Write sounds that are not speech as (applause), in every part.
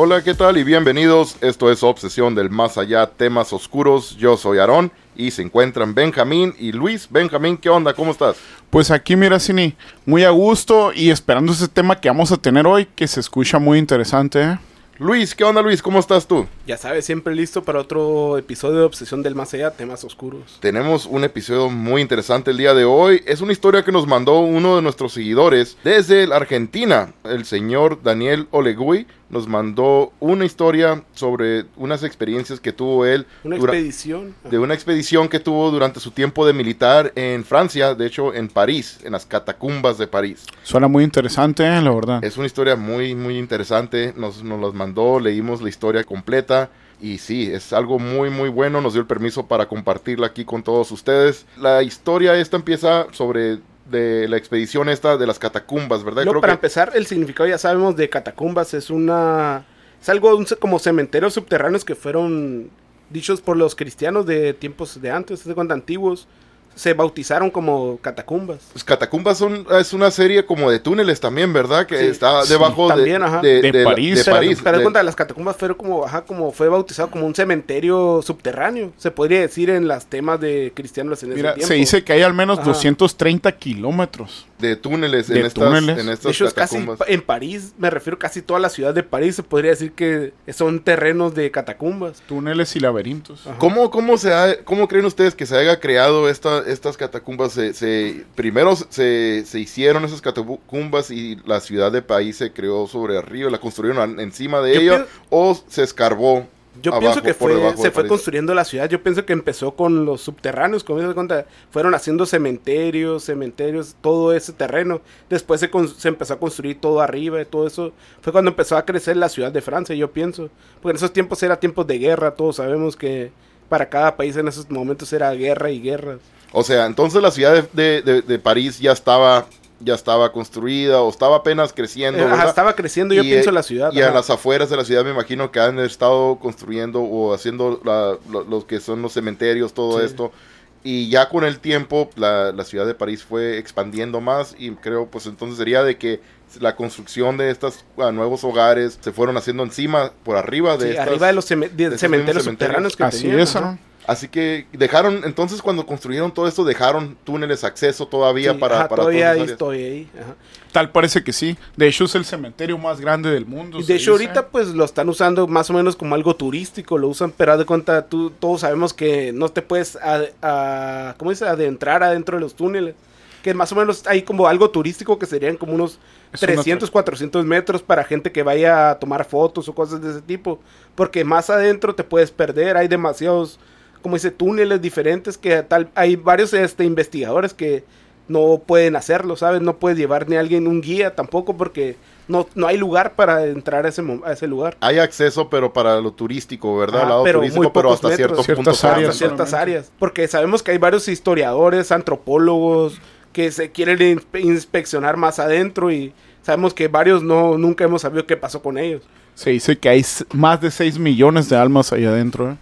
Hola, ¿qué tal? Y bienvenidos. Esto es Obsesión del Más Allá, temas oscuros. Yo soy Aarón y se encuentran Benjamín y Luis. Benjamín, ¿qué onda? ¿Cómo estás? Pues aquí, mira, Cini, muy a gusto y esperando ese tema que vamos a tener hoy, que se escucha muy interesante. ¿eh? Luis, ¿qué onda Luis? ¿Cómo estás tú? Ya sabes, siempre listo para otro episodio de Obsesión del Más Allá, temas oscuros. Tenemos un episodio muy interesante el día de hoy. Es una historia que nos mandó uno de nuestros seguidores desde la Argentina, el señor Daniel Olegui. Nos mandó una historia sobre unas experiencias que tuvo él. Una expedición. De una expedición que tuvo durante su tiempo de militar en Francia, de hecho en París, en las catacumbas de París. Suena muy interesante, ¿eh? la verdad. Es una historia muy, muy interesante. Nos, nos las mandó, leímos la historia completa. Y sí, es algo muy muy bueno, nos dio el permiso para compartirla aquí con todos ustedes. La historia esta empieza sobre de la expedición esta de las catacumbas, ¿verdad? No, para empezar, el significado ya sabemos de catacumbas es una... Es algo un, como cementerios subterráneos que fueron dichos por los cristianos de tiempos de antes, de cuando antiguos se bautizaron como catacumbas. Pues catacumbas son, es una serie como de túneles también, ¿verdad? Que está debajo de, de, París. De, París. Pero, cuenta, las catacumbas fueron como, ajá, como fue bautizado como un cementerio subterráneo. Se podría decir en las temas de cristianos en Mira, ese tiempo. Se dice que hay al menos 230 kilómetros. De túneles, en, estas, túneles. en estas de hecho, casi en París, me refiero casi toda la ciudad de París, se podría decir que son terrenos de catacumbas. Túneles y laberintos. ¿Cómo, cómo, se ha, ¿Cómo creen ustedes que se haya creado esta, estas catacumbas? Se, primero se, se, hicieron esas catacumbas y la ciudad de París se creó sobre arriba, la construyeron encima de ella o se escarbó yo pienso que fue, se fue construyendo la ciudad. Yo pienso que empezó con los subterráneos, como se cuenta, fueron haciendo cementerios, cementerios, todo ese terreno. Después se, se, empezó a construir todo arriba y todo eso. Fue cuando empezó a crecer la ciudad de Francia, yo pienso. Porque en esos tiempos era tiempos de guerra, todos sabemos que para cada país en esos momentos era guerra y guerra. O sea, entonces la ciudad de, de, de París ya estaba ya estaba construida o estaba apenas creciendo. Eh, estaba creciendo, yo pienso, la ciudad. Y a las afueras de la ciudad me imagino que han estado construyendo o haciendo lo, que son los cementerios, todo esto. Y ya con el tiempo la, ciudad de París fue expandiendo más y creo pues entonces sería de que la construcción de estos ah, nuevos hogares se fueron haciendo encima, por arriba de... Sí, arriba de los cementerios, subterráneos que Así es, ¿no? Así que dejaron, entonces cuando construyeron todo esto, dejaron túneles acceso todavía para, ajá, para todavía ahí estoy ahí. Tal parece que sí. De hecho es el cementerio más grande del mundo. Y de hecho ahorita pues lo están usando más o menos como algo turístico, lo usan, pero de cuenta, tú, todos sabemos que no te puedes, a, ¿cómo dice? Adentrar adentro de los túneles. Que más o menos hay como algo turístico que serían como unos 300, 400 metros para gente que vaya a tomar fotos o cosas de ese tipo. Porque más adentro te puedes perder, hay demasiados como dice, túneles diferentes que tal, hay varios este, investigadores que no pueden hacerlo, ¿sabes? No puede llevar ni alguien un guía tampoco porque no, no hay lugar para entrar a ese, a ese lugar. Hay acceso, pero para lo turístico, ¿verdad? Ah, pero turístico, pero hasta ciertos ciertas áreas. Hasta ciertas áreas. Porque sabemos que hay varios historiadores, antropólogos, que se quieren inspeccionar más adentro y sabemos que varios no nunca hemos sabido qué pasó con ellos. Se dice que hay más de 6 millones de almas ahí adentro, ¿eh?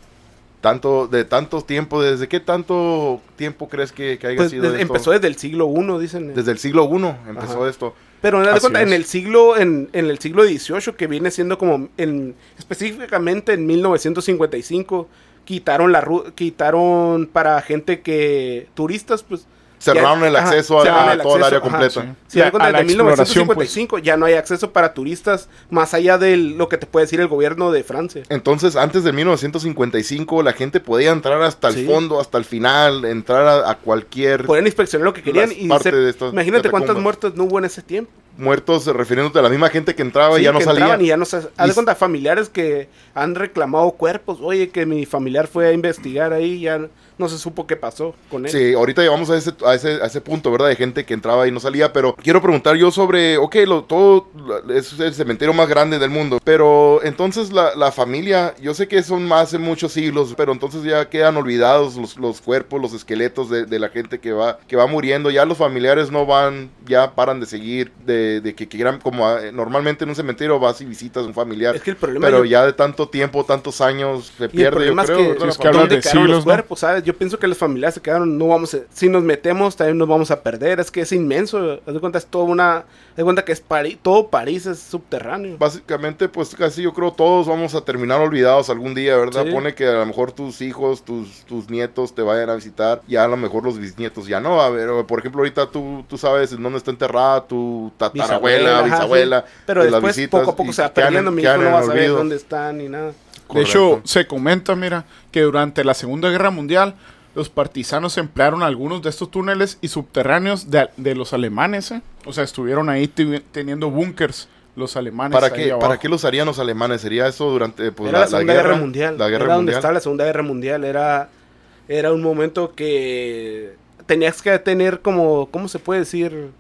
Tanto de tanto tiempo desde qué tanto tiempo crees que, que haya pues sido esto? empezó desde el siglo I dicen desde el siglo I empezó esto. Pero en el siglo en, en, el siglo XVIII que viene siendo como en específicamente en 1955 quitaron la quitaron para gente que turistas pues cerraron el acceso a, toda el área completa. Sí, desde 1955 pues. ya no hay acceso para turistas más allá de lo que te puede decir el gobierno de Francia. Entonces, antes de 1955 la gente podía entrar hasta el fondo, hasta el final, entrar a, cualquier... Podían inspeccionar lo que querían y imagínate cuántas muertes no hubo en ese tiempo muertos refiriéndote a la misma gente que entraba y ya no salía. Y ya no se, haz de cuenta, familiares que han reclamado cuerpos. Oye, que mi familiar fue a investigar ahí, ya no se supo qué pasó con él. Sí, ahorita llegamos a ese, a ese, a ese punto, ¿verdad? De gente que entraba y no salía, pero quiero preguntar yo sobre, ok, lo, todo es el cementerio más grande del mundo, pero entonces la, la familia, yo sé que son más de muchos siglos, pero entonces ya quedan olvidados los, los cuerpos, los esqueletos de, de, la gente que va, que va muriendo, ya los familiares no van, ya paran de seguir, de de, de que quieran, como ah, normalmente en un cementerio vas y visitas a un familiar, Es que el problema pero yo- ya de tanto tiempo, tantos años, se pierde, yo creo. que. Sí, es que ¿dónde de quedaron siglos, los ¿no? cuerpos? ¿sabes? Yo pienso que las familias se quedaron, no vamos a, si nos metemos también nos vamos a perder, es que es inmenso, haz de cuenta es toda una, haz de cuenta que es París, todo París es subterráneo. Básicamente, pues casi yo creo todos vamos a terminar olvidados algún día, ¿verdad? Sí. Pone que a lo mejor tus hijos, tus, tus nietos te vayan a visitar, ya a lo mejor los bisnietos ya no. A ver, por ejemplo, ahorita tú, tú sabes en dónde está enterrada tu tatarabuela, ajá, bisabuela. sí. Pero después visitas poco a poco se va perdiendo, mi hijo no va a saber dónde están ni nada. De hecho, se comenta, mira, que durante la Segunda Guerra Mundial los partisanos emplearon algunos de estos túneles y subterráneos de, de los alemanes, ¿eh? O sea, estuvieron ahí teniendo búnkers los alemanes. ¿Para qué, abajo. ¿Para qué los harían los alemanes? ¿Sería eso durante pues, era la, Segunda Guerra, Mundial. La guerra era donde mundial. estaba la Segunda Guerra Mundial. Era, era un momento que tenías que tener como, ¿cómo se puede decir?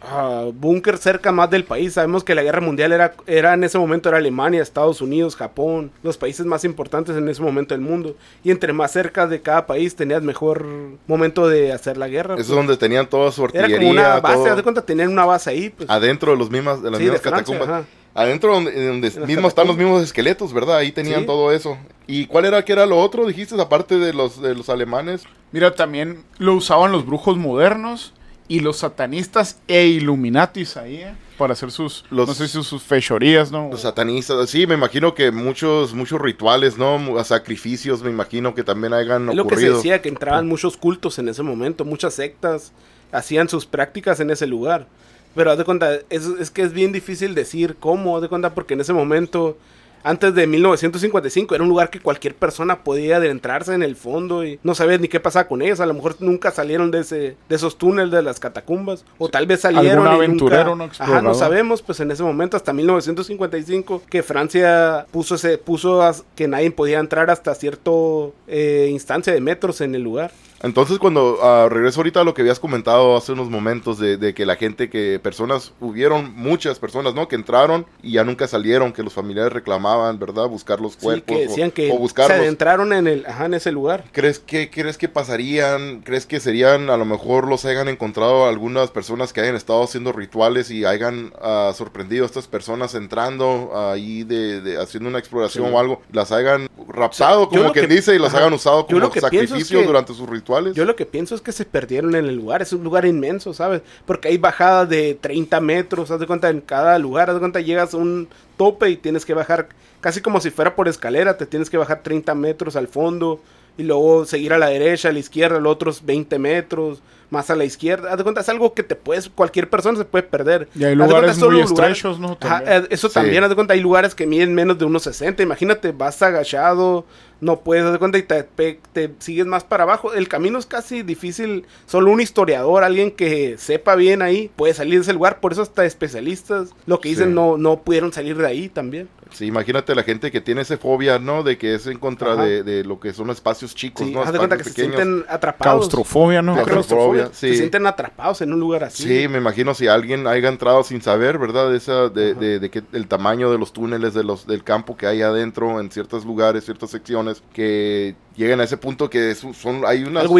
Ah, búnker cerca más del país. Sabemos que la guerra mundial era, era en ese momento era Alemania, Estados Unidos, Japón, los países más importantes en ese momento del mundo. Y entre más cerca de cada país tenías mejor momento de hacer la guerra. Eso es pues. donde tenían toda su era artillería. como una base, todo haz de cuenta, tenían una base ahí. Pues. adentro de, los mismas, de las Sí, de mismas Francia, catacumbas. ajá. Adentro donde, donde mismo están los mismos esqueletos, ¿verdad? Ahí tenían Sí. todo eso. ¿Y cuál era que era lo otro? Dijiste, aparte de los, de los alemanes. Mira, también lo usaban los brujos modernos y los satanistas e illuminatis ahí, ¿eh? Para hacer sus, Los- no sé si sus fechorías, ¿no? Los satanistas, sí, me imagino que muchos muchos rituales, ¿no? Sacrificios, me imagino que también hayan Es lo que se ocurrido. decía, que entraban muchos cultos en ese momento, muchas sectas hacían sus prácticas en ese lugar. Pero haz de cuenta, es, es que es bien difícil decir cómo, haz de cuenta, porque en ese momento, antes de 1955, era un lugar que cualquier persona podía adentrarse en el fondo y no sabías ni qué pasaba con ellos. A lo mejor nunca salieron de, ese, de esos túneles de las catacumbas, o tal vez salieron. Algún y aventurero, nunca- ¿no? Ajá, no sabemos, pues en ese momento, hasta 1955, que Francia puso, ese, puso que nadie podía entrar hasta cierto eh, instancia de metros en el lugar. Entonces, cuando ah, regreso ahorita a lo que habías comentado hace unos momentos de, de que la gente, que personas, hubieron muchas personas, ¿no? Que entraron y ya nunca salieron, que los familiares reclamaban, ¿verdad? Buscar los Sí, cuerpos que o- decían que o, se buscarlos. adentraron en, el, ajá, en ese lugar. ¿Crees que, ¿Crees que pasarían? ¿Crees que serían, a lo mejor los hayan encontrado algunas personas que hayan estado haciendo rituales y hayan ah, sorprendido a estas personas entrando ahí de, de- haciendo una exploración Sí. o algo? ¿Las hayan raptado, yo como lo quien que- dice, y las ajá. hayan usado como que pienso es sacrificio que- durante sus rituales? Yo lo que pienso es que se perdieron en el lugar. Es un lugar inmenso, ¿sabes? Porque hay bajadas de 30 metros. Haz de cuenta en cada lugar. Haz de cuenta llegas a un tope y tienes que bajar casi como si fuera por escalera. Te tienes que bajar 30 metros al fondo. Y luego seguir a la derecha, a la izquierda, los otros 20 metros. Más a la izquierda. Haz de cuenta, es algo que te puedes, cualquier persona se puede perder. Y hay Haz de cuenta, lugares solo muy lugar- estrechos, ¿no? También. eh, eso Sí. también, haz de cuenta, hay lugares que miden menos de unos 60. Imagínate, vas agachado, no puedes, de cuenta, y te, te sigues más para abajo. El camino es casi difícil. Solo un historiador, alguien que sepa bien ahí, puede salir de ese lugar. Por eso hasta especialistas, lo que dicen, Sí. no, no pudieron salir de ahí también. Sí, imagínate la gente que tiene esa fobia, ¿no? De que es en contra de, de lo que son espacios chicos, Sí, ¿no? haz de cuenta que Espacios se pequeños. sienten atrapados. Claustrofobia, ¿no? Claustrofobia, sí. Se sienten atrapados en un lugar así. Sí, me imagino si alguien haya entrado sin saber, ¿verdad? Esa, de, de, de que el tamaño de los túneles de los, del campo que hay adentro en ciertos lugares, ciertas secciones, que lleguen a ese punto que son, hay unas... Algo.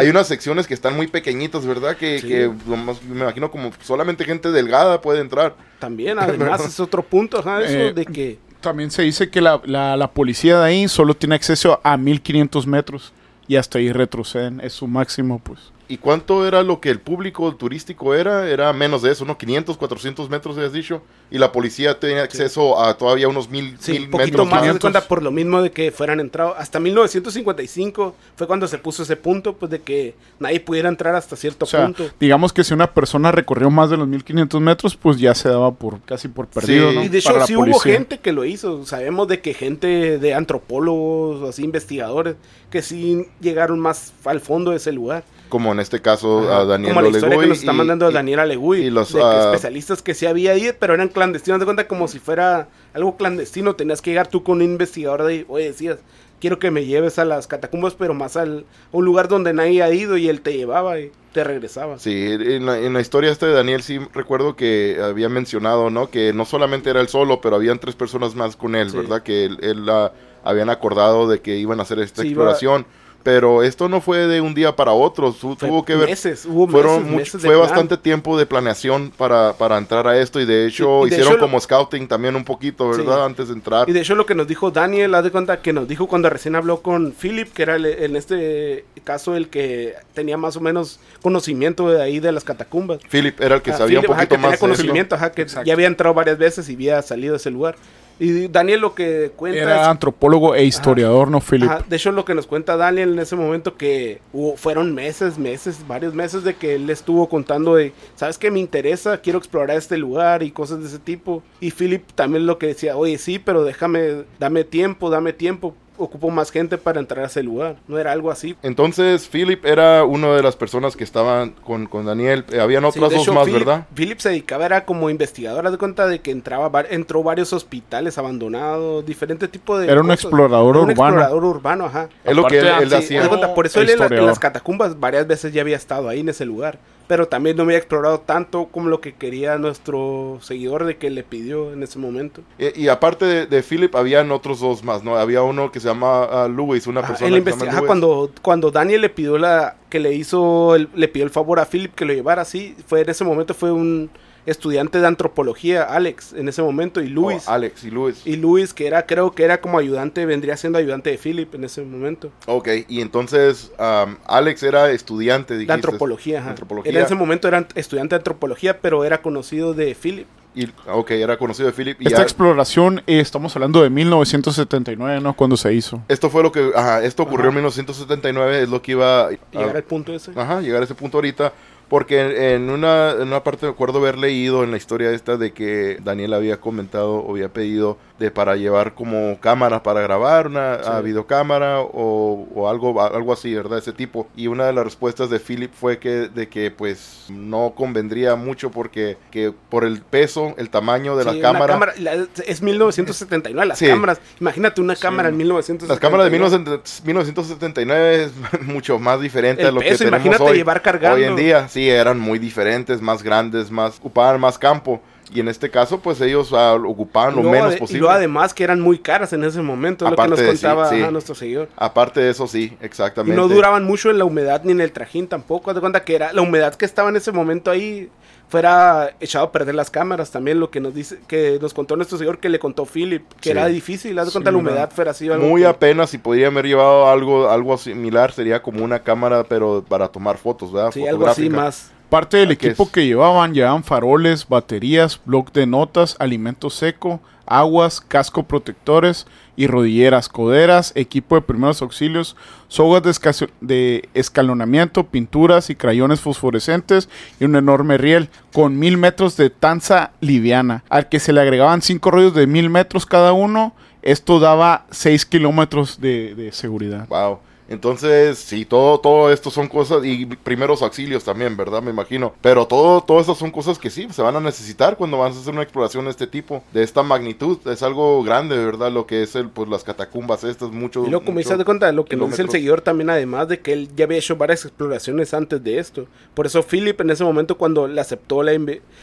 Hay unas secciones que están muy pequeñitas, ¿verdad? Que, Sí. que nomás me imagino como solamente gente delgada puede entrar. También, (laughs) además, es otro punto, eso Eh, de que... También se dice que la, la, la policía de ahí solo tiene acceso a 1500 metros y hasta ahí retroceden. Es su máximo, pues. ¿Y cuánto era lo que el público turístico era? Era menos de eso, ¿no? 500, 400 metros, has dicho. Y la policía tenía acceso a todavía unos mil, Sí, mil un poquito metros más, haz de 500. cuenta, por lo mismo de que fueran entrados. Hasta 1955 fue cuando se puso ese punto, pues de que nadie pudiera entrar hasta cierto O sea, punto. digamos que si una persona recorrió más de los 1500 metros, pues ya se daba por casi por perdido, Sí. ¿no? Y de hecho, Para la sí hubo gente que lo hizo. Sabemos de que gente de antropólogos, así investigadores, que sí llegaron más al fondo de ese lugar. Como en este caso Ajá, a Daniel Como la historia que nos está y- mandando y- Daniel Alegui. y los, de que ah, especialistas que sí había ahí, pero eran clandestinos. De cuenta como si fuera algo clandestino. Tenías que llegar tú con un investigador de. Oye, decías, quiero que me lleves a las catacumbas, pero más al, a un lugar donde nadie ha ido y él te llevaba y te regresaba. Sí, en la, en la historia esta de Daniel sí recuerdo que había mencionado, ¿no? Que no solamente era él solo, pero habían tres personas más con él, Sí. ¿verdad? Que él, él, ah, habían acordado de que iban a hacer esta Sí, iba- exploración. Pero esto no fue de un día para otro, tu- Fue tuvo que ver... meses, hubo fueron meses, meses fue plan. bastante tiempo de planeación para, para entrar a esto y de hecho Sí, y de hicieron hecho lo- como scouting también un poquito, Sí. ¿verdad? Antes de entrar. Y de hecho lo que nos dijo Daniel, haz de cuenta que nos dijo cuando recién habló con Philip, que era el- en este caso el que tenía más o menos conocimiento de ahí de las catacumbas. Philip era el que Ah, sabía Philip, un ajá, poquito que tenía más de esto. conocimiento, ajá, que Exacto. ya había entrado varias veces y había salido de ese lugar. Y Daniel lo que cuenta Era es- antropólogo e historiador, ¿no, Philip? Ajá, de hecho, lo que nos cuenta Daniel en ese momento que hubo- fueron meses, meses, varios meses de que él estuvo contando de, ¿sabes qué me interesa? Quiero explorar este lugar y cosas de ese tipo. Y Philip también lo que decía, oye, sí, pero déjame, dame tiempo, dame tiempo. Ocupo más gente para entrar a ese lugar. No era algo así. Entonces Philip era una de las personas que estaban con, con Daniel. Eh, habían otras dos hecho, más, Philip, ¿verdad? Philip se dedicaba, era como investigador, haz de cuenta de que entraba, entró varios hospitales abandonados, diferente tipo de Era un explorador Era un urbano. explorador urbano, ajá. Es lo que él, él sí, hacía. Por eso él en, la- en las catacumbas varias veces ya había estado ahí en ese lugar. Pero también no había explorado tanto como lo que quería nuestro seguidor de que le pidió en ese momento. Y, y aparte de, de Philip, habían otros dos más, ¿no? Había uno que se llama ah, Louis, una Ajá, persona que se llama Louis. cuando, cuando Daniel le pidió la que le hizo el, le pidió el favor a Philip que lo llevara así, fue en ese momento fue un estudiante de antropología, Alex, en ese momento, y Luis. Oh, Alex y Luis. y Luis, que era, creo que era como ayudante, vendría siendo ayudante de Philip en ese momento. Ok, y entonces am, Alex era estudiante, De antropología, ajá. Antropología. Él en ese momento era estudiante de antropología, pero era conocido de Philip. Y, ok, era conocido de Philip. Y Esta ya- exploración, eh, estamos hablando de 1979, ¿no? Cuando se hizo. esto fue lo que... Ajá, esto ocurrió Ajá. en 1979, es lo que iba a... Llegar al punto ese. Ajá, llegar a ese punto ahorita. Porque en una, en una parte me acuerdo haber leído en la historia esta de que Daniel había comentado o había pedido de para llevar como cámara para grabar, una Sí. ah, videocámara o, o algo, algo así, ¿verdad? Ese tipo. Y una de las respuestas de Philip fue que de que pues no convendría mucho porque que por el peso, el tamaño de Sí, la una cámara. la- es 1979, las Sí. cámaras. Imagínate una cámara en 1979. Las cámaras de 1900 1979 es (laughs) mucho más diferente El a lo peso, que tenemos imagínate hoy. llevar cargando. Hoy en día, sí, eran muy diferentes, más grandes, más ocupaban más campo. Y en este caso, pues ellos ah, ocupaban lo menos ade- Y posible. luego además que eran muy caras en ese momento, es lo que Aparte nos sí, contaba sí. nuestro seguidor. Aparte de eso, sí, Y exactamente. no duraban mucho en la humedad ni en el trajín tampoco. Haz de cuenta que era la humedad que estaba en ese momento ahí fuera echado a perder las cámaras también lo que nos dice que nos contó nuestro señor que le contó Philip que Sí. era difícil haz de cuenta la humedad fuera así algo Muy que- apenas si podrían haber llevado algo, algo similar, sería como una cámara, pero para tomar fotos, ¿verdad? sí, algo así más Parte del Ah, ¿qué equipo es? que llevaban, llevaban faroles, baterías, bloc de notas, alimento seco, aguas, casco protectores y rodilleras, coderas, equipo de primeros auxilios, sogas de, de escalonamiento, pinturas y crayones fosforescentes y un enorme riel con mil metros de tanza liviana, al que se le agregaban cinco rollos de mil metros cada uno. Esto daba seis kilómetros de, de seguridad. Wow. Entonces, sí, todo, todo esto son cosas, y primeros auxilios también, ¿verdad? Me imagino. Pero todo, todo estas son cosas que sí, se van a necesitar cuando vas a hacer una exploración de este tipo, de esta magnitud. Es algo grande, ¿verdad? Lo que es el, pues las catacumbas estas, mucho. Y luego, como de cuenta, lo que nos dice el seguidor también, además de que él ya había hecho varias exploraciones antes de esto. Por eso Philip en ese momento cuando le aceptó la...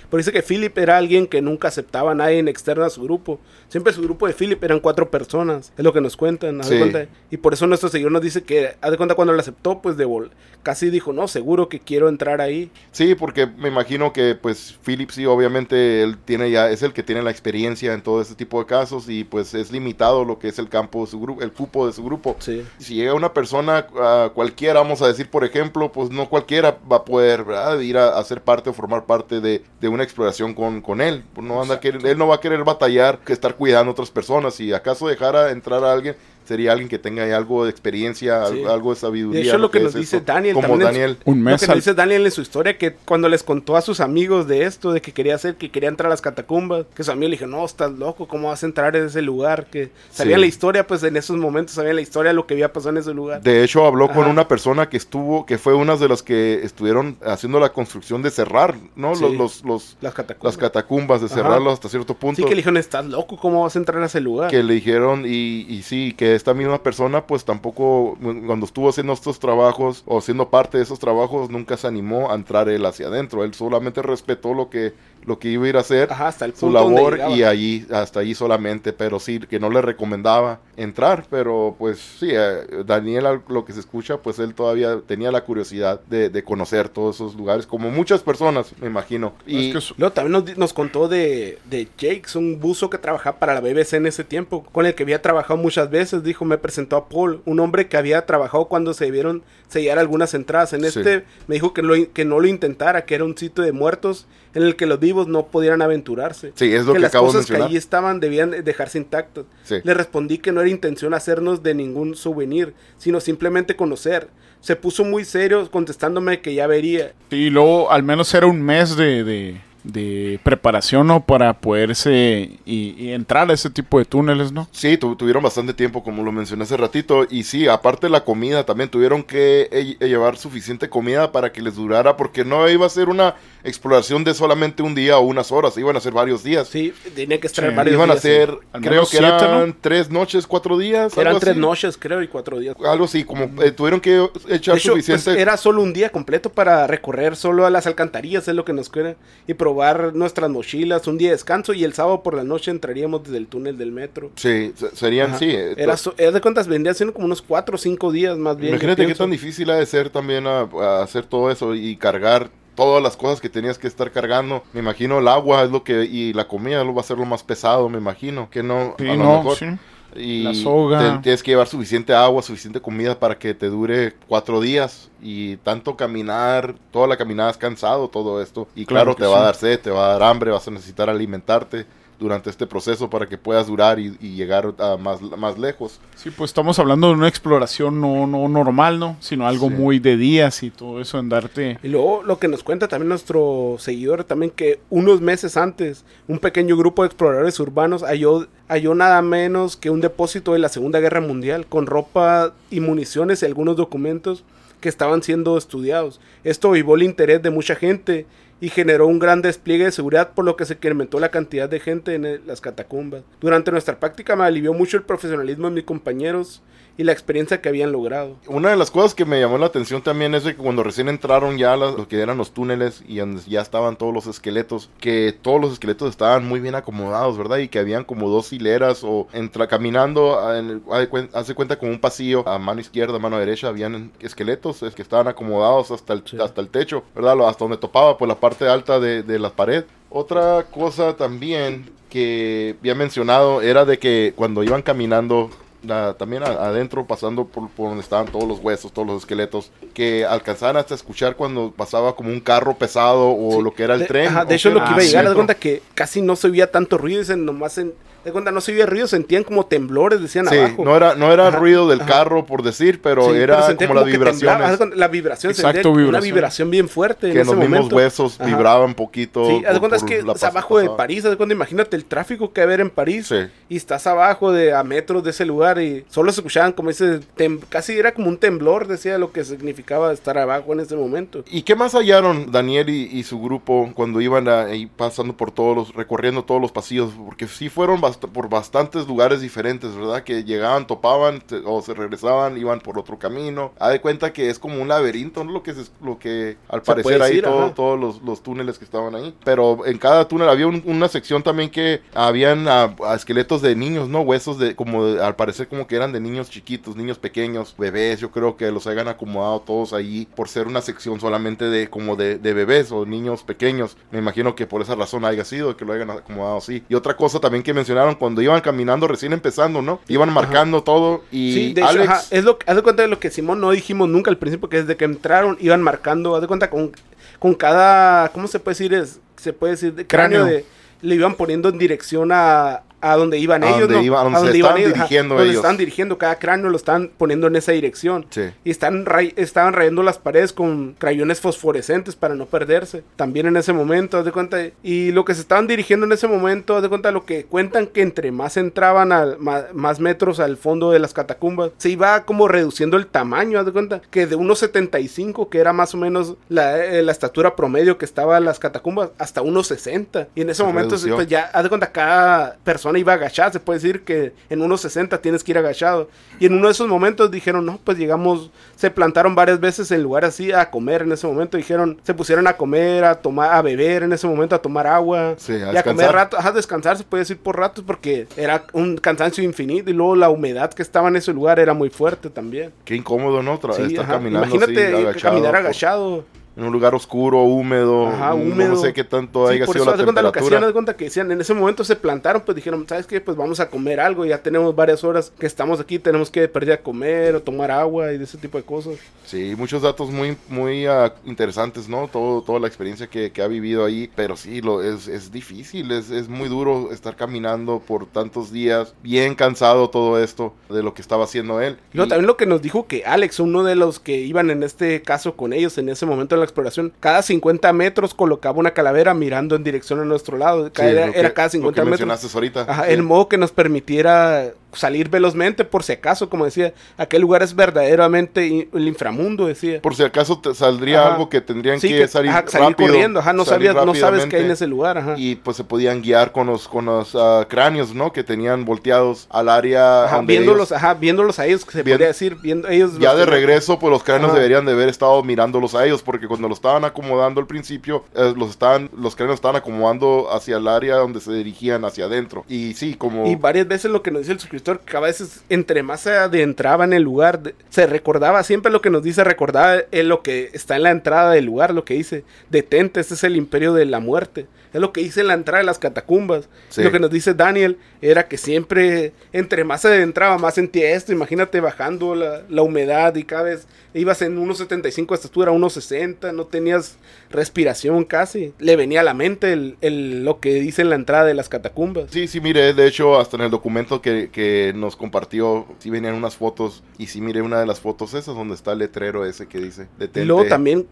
Por dice que Philip era alguien que nunca aceptaba a nadie en externo a su grupo. Siempre su grupo de Philip eran cuatro personas. Es lo que nos cuentan. Sí. cuenta. Y por eso nuestro seguidor nos dice que, haz de cuenta, cuando lo aceptó, pues de vol casi dijo, no, seguro que quiero entrar ahí. Sí, porque me imagino que pues Philip sí, obviamente él tiene ya, es el que tiene la experiencia en todo este tipo de casos y pues es limitado lo que es el campo de su grupo, el cupo de su grupo. Sí. Si llega una persona cualquiera, vamos a decir por ejemplo, pues no cualquiera va a poder ¿verdad? ir a, a ser parte o formar parte de, de una exploración con, con él. No anda a querer- él no va a querer batallar que estar cuidando a otras personas. Si acaso dejara entrar a alguien, sería alguien que tenga algo de experiencia, Sí. algo de sabiduría. De hecho, lo que nos dice esto. Daniel Como Daniel. Un Lo mes que nos dice Daniel en su historia, que cuando les contó a sus amigos de esto, de que quería hacer, que quería entrar a las catacumbas, que su amigo le dijo, no, estás loco, ¿cómo vas a entrar en ese lugar? Que sabían Sí. la historia, pues en esos momentos sabían la historia de lo que había pasado en ese lugar. De hecho, habló con una persona que estuvo, que fue una de las que estuvieron haciendo la construcción de cerrar, ¿no? Sí. Los, los, los- las catacumbas. las catacumbas, de Ajá. cerrarlo hasta cierto punto. Sí, que le dijeron, estás loco, ¿cómo vas a entrar a ese lugar? que le dijeron y, y sí, que esta misma persona pues tampoco mm, cuando estuvo haciendo estos trabajos o siendo parte de esos trabajos nunca se animó a entrar él hacia adentro, él solamente respetó lo que lo que iba a ir a hacer, Ajá, hasta el su labor y allí, hasta allí solamente, pero sí, que no le recomendaba entrar, pero pues sí, eh, Daniel, lo que se escucha, pues él todavía tenía la curiosidad de, de conocer todos esos lugares, como muchas personas, me imagino. Y Es que su- Luego también nos, di- nos contó de, de Jakes, un buzo que trabajaba para la BBC en ese tiempo, con el que había trabajado muchas veces. Dijo, me presentó a Paul, un hombre que había trabajado cuando se debieron sellar algunas entradas. En Sí. este me dijo que, lo que no lo intentara, que era un sitio de muertos en el que los vivos no pudieran aventurarse. sí, es lo que, las acabo de cosas que mencionar. allí estaban debían dejarse intactas. Sí. Le respondí que no era intención hacernos de ningún souvenir, sino simplemente conocer. Se puso muy serio contestándome que ya vería. Y luego al menos era un mes de, de, de preparación, ¿no? Para poderse y, y entrar a ese tipo de túneles, ¿no? Sí, tu- tuvieron bastante tiempo, como lo mencioné hace ratito. Y sí, aparte de la comida, también tuvieron que eh, llevar suficiente comida para que les durara, porque no iba a ser una exploración de solamente un día o unas horas, iban a ser varios días. Sí, tenía que estar Sí, varios iban a días, ser, creo que siete, eran ¿no? tres noches, cuatro días. Eran algo tres así. noches, creo, y cuatro días. Algo así, como eh, tuvieron que echar De hecho, pues, suficiente. era solo un día completo para recorrer solo a las alcantarillas, es lo que nos queda, y probar nuestras mochilas, un día de descanso, y el sábado por la noche entraríamos desde el túnel del metro. Sí, se- serían, Ajá. sí. eh, Era, to- so- era de cuentas, vendría siendo como unos cuatro o cinco días más bien. Imagínate qué tan difícil ha de ser también a, a hacer todo eso y cargar todas las cosas que tenías que estar cargando. Me imagino el agua es lo que y la comida lo va a ser lo más pesado, me imagino. Que no, Sí, a lo no, mejor. sí. Y La soga. te- tienes que llevar suficiente agua, suficiente comida para que te dure cuatro días. Y tanto caminar, toda la caminada es cansado, todo esto. Y Claro te va a dar sed, te va a dar hambre, vas a necesitar alimentarte durante este proceso para que puedas durar y, y llegar a más, más lejos. Sí, pues estamos hablando de una exploración no, no normal, ¿no? Sino algo Sí. muy de días y todo eso, andarte... Y luego lo que nos cuenta también nuestro seguidor, también que unos meses antes, un pequeño grupo de exploradores urbanos halló, halló nada menos que un depósito de la Segunda Guerra Mundial con ropa y municiones y algunos documentos que estaban siendo estudiados. Esto avivó el interés de mucha gente y generó un gran despliegue de seguridad por lo que se incrementó la cantidad de gente en las catacumbas. Durante nuestra práctica me alivió mucho el profesionalismo de mis compañeros y la experiencia que habían logrado. Una de las cosas que me llamó la atención también es de que cuando recién entraron ya las- lo que eran los túneles y ya estaban todos los esqueletos, que todos los esqueletos estaban muy bien acomodados, ¿verdad? Y que habían como dos hileras o entra, caminando, en- hace cuenta como un pasillo a mano izquierda, a mano derecha, habían esqueletos es que estaban acomodados hasta el, Sí. hasta el techo, ¿verdad? Hasta donde topaba, por la parte alta de, de la pared. Otra cosa también que había mencionado era de que cuando iban caminando la- también a- adentro, pasando por, por donde estaban todos los huesos, todos los esqueletos, que alcanzaban hasta escuchar cuando pasaba como un carro pesado o Sí, lo que era el de, tren. ajá, de hecho, lo que iba a llegar, haz cuenta que casi no se oía tanto ruido, dicen nomás en, de cuenta no se oía ruido, sentían como temblores, decían Sí, abajo. no era, no era Ajá, ruido del ajá. carro por decir, pero Sí, era como vibraciones cuenta, la vibración, Exacto, sentía una vibración. vibración bien fuerte en que ese los mismos momento. huesos Ajá. vibraban poquito. Sí, haz de cuenta es que la abajo de. París, haz de cuenta, imagínate el tráfico que ver en París Sí. y estás abajo de a metros de ese lugar y solo se escuchaban como ese tem- casi era como un temblor, decía lo que significaba estar abajo en ese momento. ¿Y qué más hallaron Daniel y, y su grupo cuando iban ahí pasando por todos los, recorriendo todos los pasillos? Porque sí fueron bast- por bastantes lugares diferentes, ¿verdad? Que llegaban, topaban o se regresaban, iban por otro camino. Haz de cuenta que es como un laberinto, ¿no? Lo que, se- lo que al Se parecer ahí todo- todos los, los túneles que estaban ahí. Pero en cada túnel había un- una sección también que habían ah, ah, esqueletos de niños, ¿no? Huesos de, como de- al parecer como que eran de niños chiquitos, niños pequeños, bebés. Yo creo que los hayan acomodado todos ahí por ser una sección solamente de como de, de bebés o niños pequeños. Me imagino que por esa razón haya sido que lo hayan acomodado así. Y otra cosa también que cuando iban caminando recién empezando, ¿no? Iban marcando todo y Sí, de hecho, Alex ajá, es lo haz de cuenta de lo que Simón no dijimos nunca al principio, que desde que entraron iban marcando, haz de cuenta con, con cada, ¿cómo se puede decir? Es, se puede decir de cráneo, Cráneo. de, le iban poniendo en dirección a, a donde iban A ellos, donde ¿no? iban- a donde se iban estaban ellos, dirigiendo donde ellos. estaban dirigiendo, cada cráneo lo estaban poniendo en esa dirección. Sí. Y están ray- estaban rayando las paredes con crayones fosforescentes para no perderse. También en ese momento, haz de cuenta. Y lo que se estaban dirigiendo en ese momento, haz de cuenta lo que cuentan que entre más entraban al, más, metros al fondo de las catacumbas, se iba como reduciendo el tamaño, haz de cuenta. Que de 1,75, que era más o menos la, eh, la estatura promedio que estaba en las catacumbas, hasta 1,60. Y en ese Se momento, pues ya, haz de cuenta, cada persona persona iba agachada, se puede decir que en unos 60 tienes que ir agachado. Y en uno de esos momentos dijeron, no, pues llegamos, se plantaron varias veces en lugar así a comer en ese momento, dijeron, se pusieron a comer, a tomar, a beber en ese momento, a tomar agua, Sí, a y a comer rato, a descansar, se puede decir por ratos, porque era un cansancio infinito y luego la humedad que estaba en ese lugar era muy fuerte también. Qué incómodo, ¿no? Tra- Sí, estar caminando Imagínate así, agachado, caminar por- agachado. En un lugar oscuro, húmedo, Ajá, no- húmedo. no sé qué tanto Sí, haya por sido eso, la de cuenta lo que hacían, temperatura. de cuenta que decían, en ese momento se plantaron, pues dijeron, ¿sabes qué? Pues vamos a comer algo, ya tenemos varias horas que estamos aquí, tenemos que perder a comer o tomar agua y de ese tipo de cosas. Sí, muchos datos muy, muy ah, interesantes, ¿no? Todo, toda la experiencia que, que ha vivido ahí, pero sí, lo, es, es difícil, es, es muy duro estar caminando por tantos días, bien cansado todo esto de lo que estaba haciendo él. Y Y- también lo que nos dijo que Alex, uno de los que iban en este caso con ellos en ese momento de la exploración, cada 50 metros colocaba una calavera mirando en dirección a nuestro lado. sí, era, lo que- era cada lo que 50 metros. mencionaste ahorita. Ajá, sí. en modo que nos permitiera salir velozmente por si acaso, como decía, aquel lugar es verdaderamente el inframundo, decía. Por si acaso te saldría Ajá. algo que tendrían Sí, que, que- salir, ajá, salir rápido, corriendo, ajá, no, salir sabías, no sabes qué hay en ese lugar, ajá. y pues se podían guiar con los con los ah, cráneos, ¿no? Que tenían volteados al área Ajá, donde viéndolos, ellos- ajá, viéndolos a ellos, se Bien- podría decir, viendo ellos. ya de regreso, pues los cráneos deberían de haber estado mirándolos a ellos, porque cuando los estaban acomodando al principio, eh, los estaban, los cráneos estaban acomodando hacia el área donde se dirigían hacia adentro. Y sí, como Y varias veces lo que nos dice el suscriptor, que a veces entre más se adentraba en el lugar, de- se recordaba siempre lo que nos dice, recordaba en lo que está en la entrada del lugar, lo que dice, detente, este es el imperio de la muerte. Es lo que dice en la entrada de las catacumbas. Sí. Lo que nos dice Daniel era que siempre, entre más se adentraba, más sentía esto. Imagínate bajando la, la humedad y cada vez ibas en 1.75 de estatura, 1.60, no tenías respiración casi. Le venía a la mente el- el- lo que dice en la entrada de las catacumbas. Sí, sí, mire, de hecho, hasta en el documento que, que nos compartió, sí venían unas fotos, y sí miré una de las fotos esas, donde está el letrero ese que dice, detente. Y luego también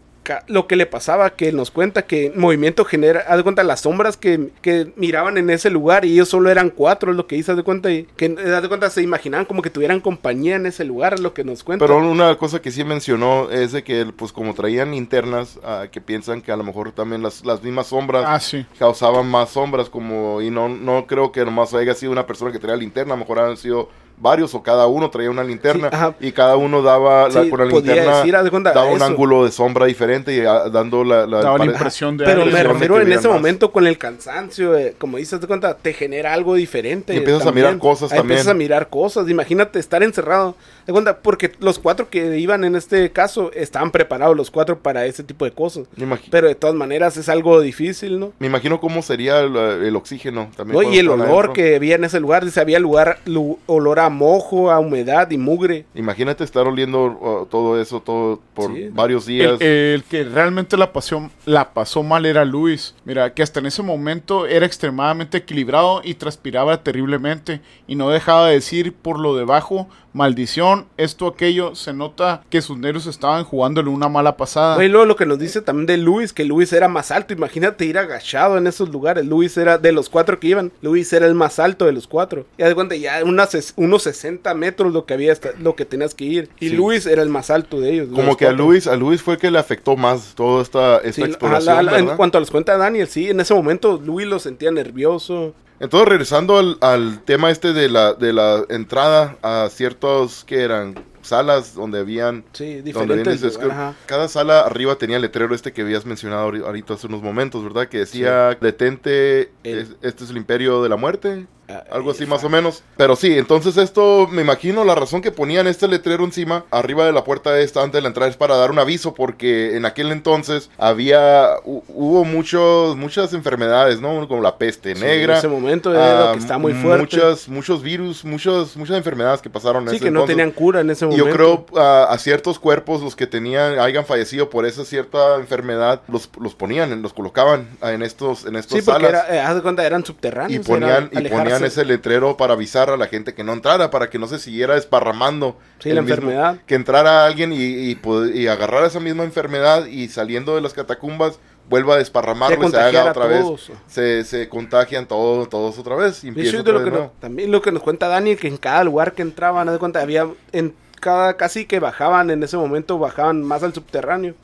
lo que le pasaba, que nos cuenta que movimiento genera, haz de cuenta las sombras que, que miraban en ese lugar y ellos solo eran cuatro, es lo que dice, haz de cuenta, y que haz de cuenta se imaginaban como que tuvieran compañía en ese lugar, es lo que nos cuenta. Pero una cosa que sí mencionó es de que, pues como traían linternas, ah, que piensan que a lo mejor también las, las mismas sombras Ah, sí. causaban más sombras, como, y no, no creo que nomás haya sido una persona que traía linterna, a lo mejor han sido varios o cada uno traía una linterna Sí, y cada uno daba la, Sí, con la linterna decir, daba un eso. ángulo de sombra diferente y ah, dando la, la- Daba la impresión de Pero me refiero en ese más. momento con el cansancio, eh, como dices, de cuenta, te genera algo diferente. Y empiezas a también. mirar cosas Ahí Empiezas a también. mirar cosas. Imagínate estar encerrado. De cuenta, porque los cuatro que iban en este caso estaban preparados los cuatro para ese tipo de cosas. Pero de todas maneras es algo difícil, ¿no? me imagino cómo sería el, el oxígeno también. ¿No? Y el olor adentro. que había en ese lugar, dice, había lugar, lu- olor a mojo, a humedad y mugre. Imagínate estar oliendo uh, todo eso todo por Sí. varios El, días. el que realmente la pasó, la pasó mal era Luis. Mira, que hasta en ese momento era extremadamente equilibrado y transpiraba terriblemente. Y no dejaba de decir por lo debajo, maldición, esto, aquello. Se nota que sus nervios estaban jugándole una mala pasada. No, Y luego lo que nos dice también de Luis, que Luis era más alto. Imagínate ir agachado en esos lugares. Luis era de los cuatro que iban. Luis era el más alto de los cuatro. Ya de cuenta, ya unas, unos 60 metros lo que había, hasta- lo que tenías que ir. Y Sí. Luis era el más alto de ellos. como que a. Luis, a Luis fue el que le afectó más toda esta, esta Sí, exploración, ajá, la- la- en cuanto a los cuenta Daniel, sí, en ese momento Luis lo sentía nervioso. Entonces, regresando al, al tema este de la, de la entrada a ciertos que eran salas donde habían Sí, donde diferentes. vienes, es que ajá. cada sala arriba tenía el letrero este que habías mencionado ahori- ahorita hace unos momentos, ¿verdad? Que decía, detente, El- es- este es el imperio de la muerte, algo así más o menos. Pero sí, entonces esto, me imagino la razón que ponían este letrero encima, arriba de la puerta esta, antes de la entrada, es para dar un aviso, porque en aquel entonces había, hu- hubo muchos, muchas enfermedades, ¿no? Como la peste Sí, negra. En ese momento era ah, que está muy fuerte. Muchas, muchos virus, muchos, muchas enfermedades que pasaron en sí, ese que no entonces. tenían cura en ese momento. Yo creo a, a ciertos cuerpos, los que tenían, hayan fallecido por esa cierta enfermedad, los, los ponían, los colocaban en estos, en estos Sí, porque salas. era, eh, haz de cuenta, eran y subterráneos. ponían, y ponían alejarse. ese letrero para avisar a la gente que no entrara, para que no se siguiera desparramando. Sí, el la mismo- enfermedad. que entrara alguien y, y, y agarrara esa misma enfermedad y saliendo de las catacumbas vuelva a desparramarlo Se y se haga otra vez. Se, se contagian todos, todos otra vez. Y empieza otra lo vez que también lo que nos cuenta Dani, que en cada lugar que entraban, de cuenta, había en cada casi que bajaban en ese momento, bajaban más al subterráneo.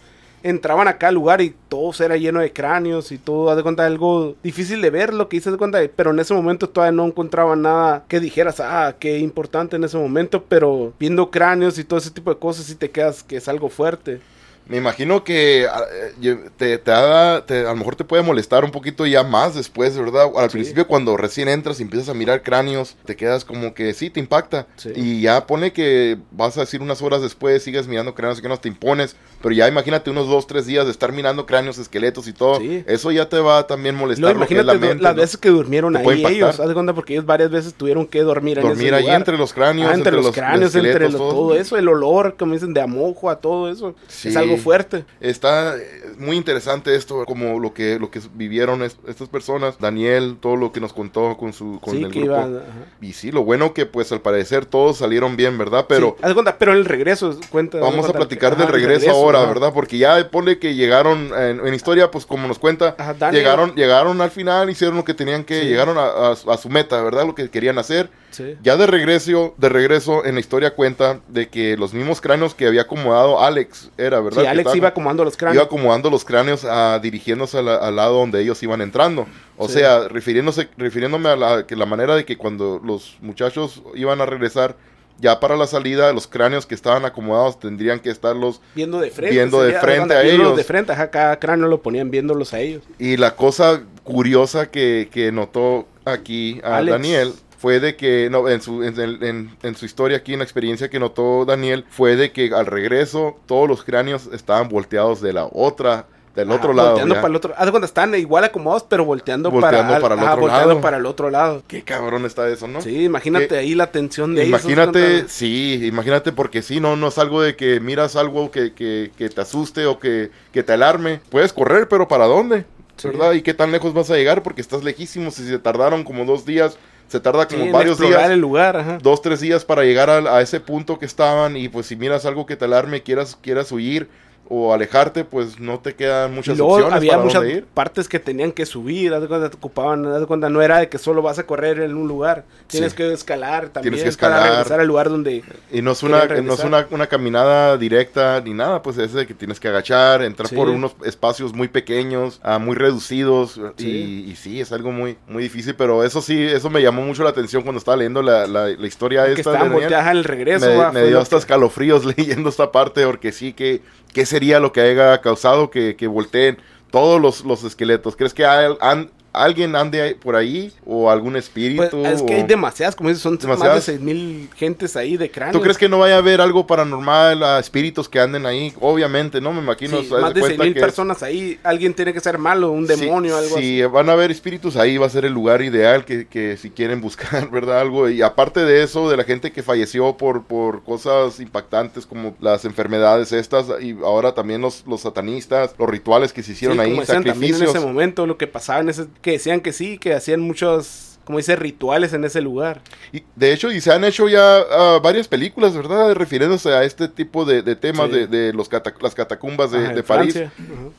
Entraban a cada lugar y todo era lleno de cráneos y todo, haz de cuenta, algo difícil de ver lo que hice de cuenta, pero en ese momento todavía no encontraba nada que dijeras, ah, qué importante en ese momento, pero viendo cráneos y todo ese tipo de cosas sí te quedas que es algo fuerte. Me imagino que ah, eh, te, te, haga- te- a lo mejor te puede molestar un poquito ya más después, ¿verdad? Al Sí. principio cuando recién entras y empiezas a mirar cráneos, te quedas como que sí, te impacta. Sí. Y ya pone que vas a decir unas horas después, sigues mirando cráneos y que no te impones. Pero ya imagínate unos dos, tres días de estar mirando cráneos, esqueletos y todo. Sí. Eso ya te va a también molestar Luego lo que es imagínate la mente. las ¿no? veces que durmieron Te ahí ellos, haz de cuenta porque ellos varias veces tuvieron que dormir en Dormir ese ahí lugar. entre los cráneos, Ah, entre, los, cráneos, entre los- todo. todo eso, el olor, como dicen, de amojo a todo eso. Sí. Es algo fuerte. Está eh, muy interesante esto, como lo que, lo que vivieron es- estas personas. Daniel, todo lo que nos contó con su con sí, el que grupo. iban. Y sí, lo bueno que pues al parecer todos salieron bien, ¿verdad? Pero Sí, pero el regreso, cuenta. vamos a platicar del el regreso, ahora, ajá. ¿verdad? Porque ya ponle que llegaron en, en historia, pues como nos cuenta, Ajá, Daniel. llegaron, llegaron al final, hicieron lo que tenían que, Sí. llegaron a, a- a su meta, ¿verdad? Lo que querían hacer. Sí. Ya de regreso, de regreso en la historia cuenta de que los mismos cráneos que había acomodado Alex, era, ¿verdad? Sí, Alex iba acomodando los iba cráneos. acomodando los cráneos a, dirigiéndose a la- al lado donde ellos iban entrando. O Sí. sea, refiriéndose, refiriéndome a la, que la manera de que cuando los muchachos iban a regresar, ya para la salida, los cráneos que estaban acomodados tendrían que estarlos... Viendo de frente. Viendo de frente a ellos. de frente, ajá, cada cráneo lo ponían viéndolos a ellos. Y la cosa curiosa que, que notó aquí a Alex. Daniel fue de que, no, en su, en, en- en su historia aquí, en la experiencia que notó Daniel, fue de que al regreso todos los cráneos estaban volteados de la otra, del otro Ajá, lado. Volteando ya. para el otro. Haz de cuenta, están igual acomodados, pero volteando, Volteando para, para el ajá, otro volteando lado. para el otro lado. Qué cabrón está eso, ¿no? Sí, imagínate ahí la tensión de Imagínate, sí, imagínate porque sí, no, no es algo de que miras algo que, que, que te asuste o que, que te alarme. Puedes correr, pero ¿para dónde? Sí. ¿Verdad? ¿Y qué tan lejos vas a llegar? Porque estás lejísimos y se tardaron como dos días, se tarda como varios días. el lugar, ajá. dos, tres días para llegar a, a ese punto que estaban y pues si miras algo que te alarme, quieras, quieras huir o alejarte, pues no te quedan muchas luego opciones había para muchas dónde ir. partes que tenían que subir, haz de cuenta, te ocupaban, haz de cuenta, no era de que solo vas a correr en un lugar, tienes Sí. que escalar también Tienes que para escalar. regresar al lugar donde Y no es una, no es una, una caminada directa ni nada, pues es de que tienes que agachar, entrar Sí. por unos espacios muy pequeños, ah, muy reducidos Sí. Y, y sí, es algo muy, muy difícil, pero eso sí, eso me llamó mucho la atención cuando estaba leyendo la, la, la historia que esta. de Daniel. al regreso. me, va, me dio hasta que- escalofríos (laughs) leyendo esta parte porque sí que qué sería lo que haya causado que, que volteen todos los, los esqueletos crees que hay, an- alguien ande por ahí o algún espíritu Pues, es que hay demasiadas, como dices, son Demasiadas. más de seis mil gentes ahí de cráneos. ¿Tú crees que no vaya a haber algo paranormal, a espíritus que anden ahí? Obviamente, ¿no? Me imagino. Sí, más de seis mil es- personas ahí, alguien tiene que ser malo, un si- demonio, algo si así. van a haber espíritus ahí, va a ser el lugar ideal que, que si quieren buscar, (laughs) ¿verdad? Algo. Y aparte de eso, de la gente que falleció por, por cosas impactantes como las enfermedades estas, y ahora también los, los satanistas, los rituales que se hicieron Sí, ahí, como decían también en sacrificios. ese momento, lo que pasaba en ese, que decían que sí, que hacían muchos, como dice, rituales en ese lugar. Y de hecho, y se han hecho ya ah, varias películas, ¿verdad? Refiriéndose a este tipo de, de temas Sí. de, de los las catacumbas de, Ajá, en de París.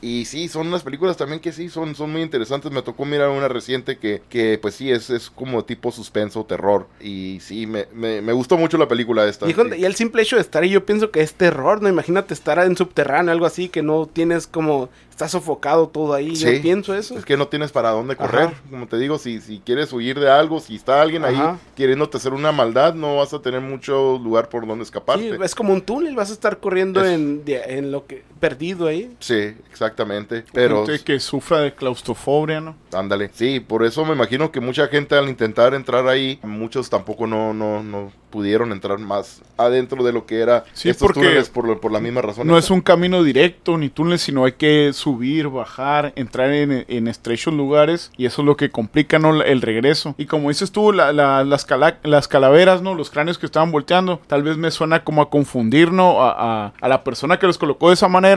Y sí, son unas películas también que sí, son, son muy interesantes. Me tocó mirar una reciente que, que pues sí, es, es como tipo suspenso, terror. Y sí, me, me, me gustó mucho la película esta. Y, sí. y el simple hecho de estar ahí, yo pienso que es terror, ¿no? Imagínate estar en subterráneo, algo así, que no tienes como, está sofocado todo ahí. Sí. Yo pienso eso. Es que no tienes para dónde correr. Ajá. Como te digo, si, si quieres huir de algo, si está alguien ahí queriéndote hacer una maldad, no vas a tener mucho lugar por donde escaparte. Sí, es como un túnel, vas a estar corriendo Es- en, en lo que, perdido ahí. Sí, exactamente. Pero Gente que sufra de claustrofobia, ¿no? Ándale. Sí, por eso me imagino que mucha gente al intentar entrar ahí, muchos tampoco no, no, no pudieron entrar más adentro de lo que era Sí, estos porque túneles por, lo- por la misma razón. No es un camino directo ni túnel, sino hay que subir, bajar, entrar en, en estrechos lugares y eso es lo que complica ¿no? el regreso. Y como dices tú, la- la- las, cala- las calaveras, ¿no? los cráneos que estaban volteando, tal vez me suena como a confundir ¿no? a, a- a la persona que los colocó de esa manera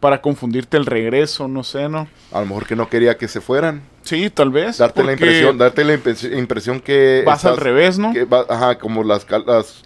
para confundirte el regreso, no sé, ¿no? A lo mejor que no quería que se fueran. Sí, tal vez. Darte la impresión, darte la impresi- impresión que Vas al revés, ¿no? que va- ajá, como las,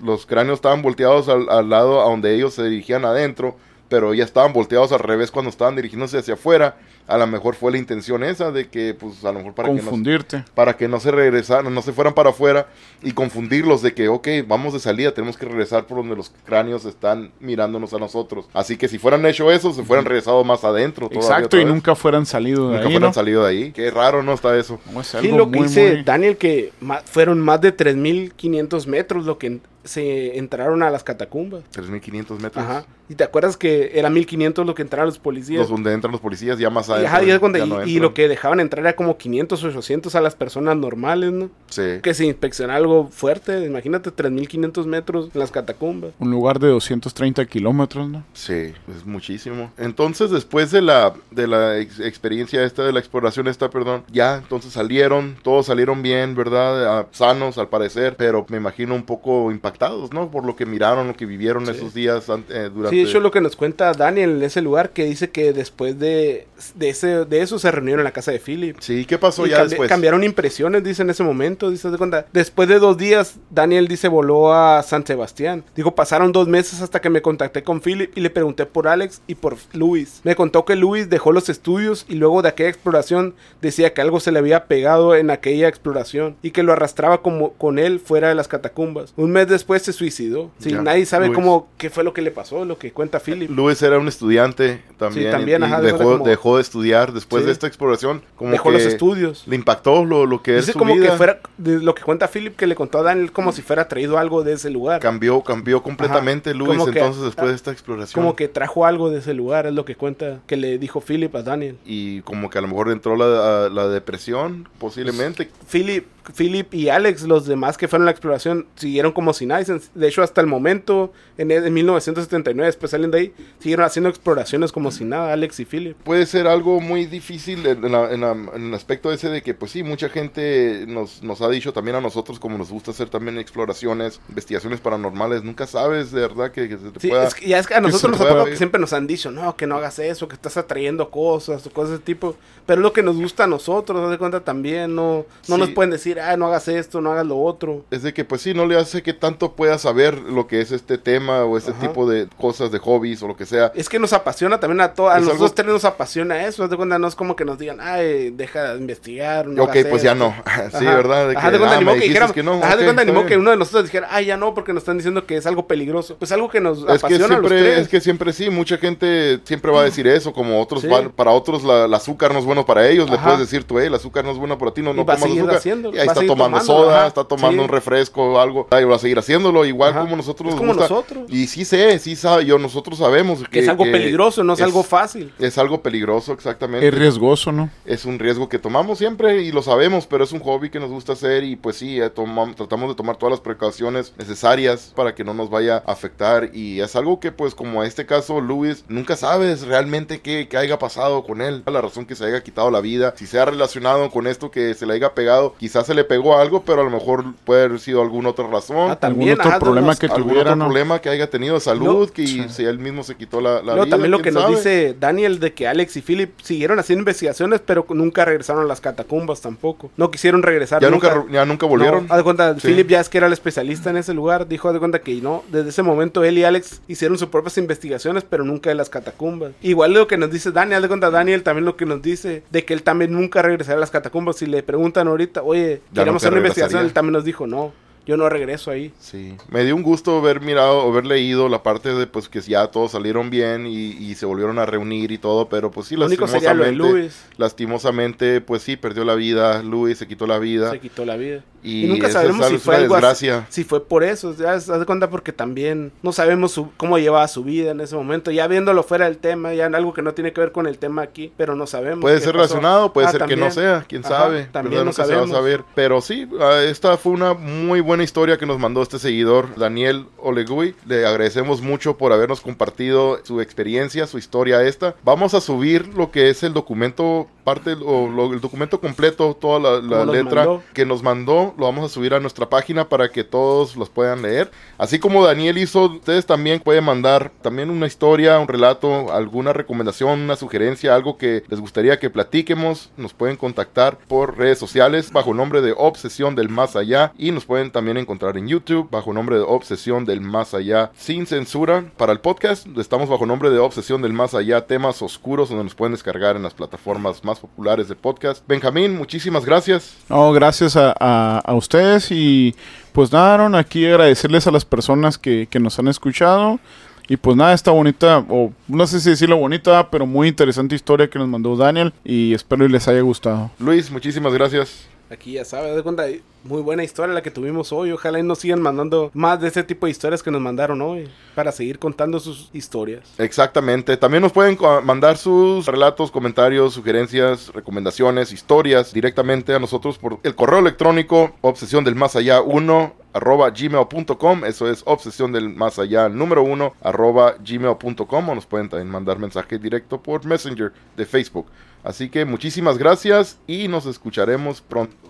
los cráneos estaban volteados al, al lado a donde ellos se dirigían adentro, pero ya estaban volteados al revés cuando estaban dirigiéndose hacia afuera. A lo mejor fue la intención esa de que, pues, a lo mejor para Confundirte. que no, para que no se regresaran, no se fueran para afuera y confundirlos de que, ok, vamos de salida, tenemos que regresar por donde los cráneos están mirándonos a nosotros. Así que si fueran hecho eso, se fueran regresado más adentro. todavía Exacto, y nunca fueran salido de Nunca ahí, fueran ¿no? salido de ahí. Qué raro, ¿no? Está eso. No, es Sí, lo que dice muy- Daniel, que fueron más de 3.500 metros lo que se entraron a las catacumbas. 3.500 metros. Ajá. Y te acuerdas que era 1.500 lo que entraron los policías. Los donde entran los policías ya más ajá, y es cuando- ya y- no y entran. lo que dejaban entrar era como 500 o 800 a las personas normales, ¿no? Sí. Que se inspecciona algo fuerte. Imagínate 3.500 metros en las catacumbas. Un lugar de 230 kilómetros, ¿no? Sí, es muchísimo. Entonces, después de la, de la ex- experiencia esta, de la exploración esta, perdón, ya entonces salieron, todos salieron bien, ¿verdad? Ah, sanos al parecer, pero me imagino un poco impactados, ¿no? Por lo que miraron, lo que vivieron Sí. esos días eh, durante... Sí, de hecho lo que nos cuenta Daniel en ese lugar, que dice que después de, de, ese, de eso se reunieron en la casa de Philip. Sí, ¿qué pasó Y ya cambi- después? Cambiaron impresiones, dice en ese momento. Dice, "Haz de cuenta, Después de dos días, Daniel dice voló a San Sebastián. Dijo, pasaron dos meses hasta que me contacté con Philip y le pregunté por Alex y por Luis. Me contó que Luis dejó los estudios y luego de aquella exploración decía que algo se le había pegado en aquella exploración y que lo arrastraba como con él fuera de las catacumbas. Un mes después se suicidó. Sí, Ya, nadie sabe Luis. cómo qué fue lo que le pasó, lo que cuenta Philip. Luis era un estudiante también, Sí, también, y ajá, de dejó, como- dejó de estudiar después Sí. de esta exploración. Como Dejó que los estudios. Le impactó lo, lo que es Dice su como vida. que fuera, de lo que cuenta Philip, que le contó a Daniel como si fuera traído algo de ese lugar. Cambió, cambió completamente Luis que- entonces después de esta exploración. Como que trajo algo de ese lugar, es lo que cuenta, que le dijo Philip a Daniel. y como que a lo mejor entró la, la depresión, posiblemente. Philip, Philip y Alex, los demás que fueron a la exploración, siguieron como sin Nice. De hecho, hasta el momento, en, en 1979, después salen de ahí, siguieron haciendo exploraciones como si nada, Alex y Philip. Puede ser algo muy difícil en, la- en la- en el aspecto ese de que, pues sí, mucha gente nos, nos ha dicho también a nosotros, como nos gusta hacer también exploraciones, investigaciones paranormales, nunca sabes de verdad que, que se te Sí, pueda... es que ya es que a nosotros nos que siempre nos han dicho, no, que no hagas eso, que estás atrayendo cosas o cosas de tipo. Pero es lo que nos gusta a nosotros, de cuenta también, no, no Sí. nos pueden decir, ah, no hagas esto, no hagas lo otro. Es de que, pues sí, no le hace que tanto pueda saber lo que es este tema o este Ajá. tipo de cosas, de hobbies o lo que sea. Es que nos apasiona también a todos, a nosotros algo- tres nos apasiona eso, de cuenta, no es como que nos digan, ay, deja de investigar, no ok, hagas pues ya esto". no. (laughs) sí, Ajá. ¿verdad? De Ajá, que, de cuenta, ah, ni me modo que dijéramos, que no. ajá, de cuenta, modo que uno de nosotros dijera, ay, ya no, porque nos están diciendo que es algo peligroso. Pues algo que nos Es que, apasiona a los siempre, tres. es que siempre sí, mucha gente siempre va a decir eso, como otros, Sí. van- para otros la, el azúcar no es bueno para ellos, le Ajá. puedes decir tú, "Ey, el azúcar no es bueno para ti, no, Y no comas azúcar. y ahí está tomando soda, ajá, está tomando sí. un refresco o algo, ahí va a seguir haciéndolo, igual Ajá. como nosotros Es nos como gusta. nosotros. Y sí sé, sí sabe, yo, nosotros sabemos que es algo que peligroso, no es, algo fácil. Es algo peligroso, exactamente. Es riesgoso, ¿no? es un riesgo que tomamos siempre y lo sabemos, pero es un hobby que nos gusta hacer y pues sí, eh, tratamos de tomar todas las precauciones necesarias para que no nos vaya a afectar y es algo que pues como en este caso Luis, nunca sabes realmente qué, qué haya pasado con él, la razón que se haya quitado la vida, si se ha relacionado con esto que se le haya pegado, quizás se le pegó algo, pero a lo mejor puede haber sido alguna otra razón. Ah, también, otro ajá, problema que algún tuviera, otro ¿no? problema que haya tenido de salud, No, que sí. si él mismo se quitó la, la vida. también lo que nos dice Daniel de que Alex y Philip siguieron haciendo investigaciones, pero nunca regresaron a las catacumbas tampoco. No quisieron regresar. ya nunca, ya nunca volvieron. No, haz de cuenta, Sí. Philip ya es que era el especialista en ese lugar, dijo haz de cuenta que no, desde ese momento él y Alex hicieron sus propias investigaciones, pero nunca de las catacumbas. Igual lo que nos dice Daniel, haz de cuenta Daniel también lo que nos dice de que él también nunca regresará a las catacumbas. Si le preguntan ahorita, oye, Ya queremos nunca hacer una investigación, él también nos dijo, no, yo no regreso ahí. Sí, me dio un gusto haber mirado, haber leído la parte de pues que ya todos salieron bien y, y se volvieron a reunir y todo, pero pues sí, Lo sería lo de lastimosamente, Luis, lastimosamente, pues sí, perdió la vida, Luis se quitó la vida se quitó la vida. y, Y nunca sabemos si fue algo así. desgracia. Si fue por eso, ya se de cuenta porque también no sabemos su- cómo llevaba su vida en ese momento. Ya viéndolo fuera del tema, ya en algo que no tiene que ver con el tema aquí, pero no sabemos. Puede ser pasó. relacionado, puede Ah, ser que no también. sea, quién Ajá, sabe, también no Nunca se va a sabemos. saber. Pero sí, ah, esta fue una muy buena historia que nos mandó este seguidor, Daniel Olegui. Le agradecemos mucho por habernos compartido su experiencia, su historia esta. Vamos a subir lo que es el documento parte o lo- el documento completo, toda la, letra mandó. que nos mandó, lo vamos a subir a nuestra página para que todos los puedan leer. Así como Daniel hizo, ustedes también pueden mandar también una historia, un relato, alguna recomendación, una sugerencia, algo que les gustaría que platiquemos. Nos pueden contactar por redes sociales bajo el nombre de Obsesión del Más Allá y nos pueden también encontrar en YouTube bajo nombre de Obsesión del Más Allá sin censura. Para el podcast estamos bajo nombre de Obsesión del Más Allá, temas oscuros donde nos pueden descargar en las plataformas más populares de podcast. Benjamín, muchísimas gracias. No, gracias a, a- a ustedes y pues nada, Aaron, aquí agradecerles a las personas que, que nos han escuchado. Y pues nada, esta bonita, o no sé si decirlo bonita, pero muy interesante historia que nos mandó Daniel y espero y les haya gustado. Luis, muchísimas gracias. Aquí ya sabes, de cuenta, muy buena historia la que tuvimos hoy. Ojalá y nos sigan mandando más de este tipo de historias que nos mandaron hoy para seguir contando sus historias. Exactamente. También nos pueden co- mandar sus relatos, comentarios, sugerencias, recomendaciones, historias directamente a nosotros por el correo electrónico obsesión del más allá 1 arroba gmail.com. Eso es obsesión del más allá número 1 arroba gmail.com. O nos pueden también mandar mensaje directo por Messenger de Facebook. Así que muchísimas gracias y nos escucharemos pronto.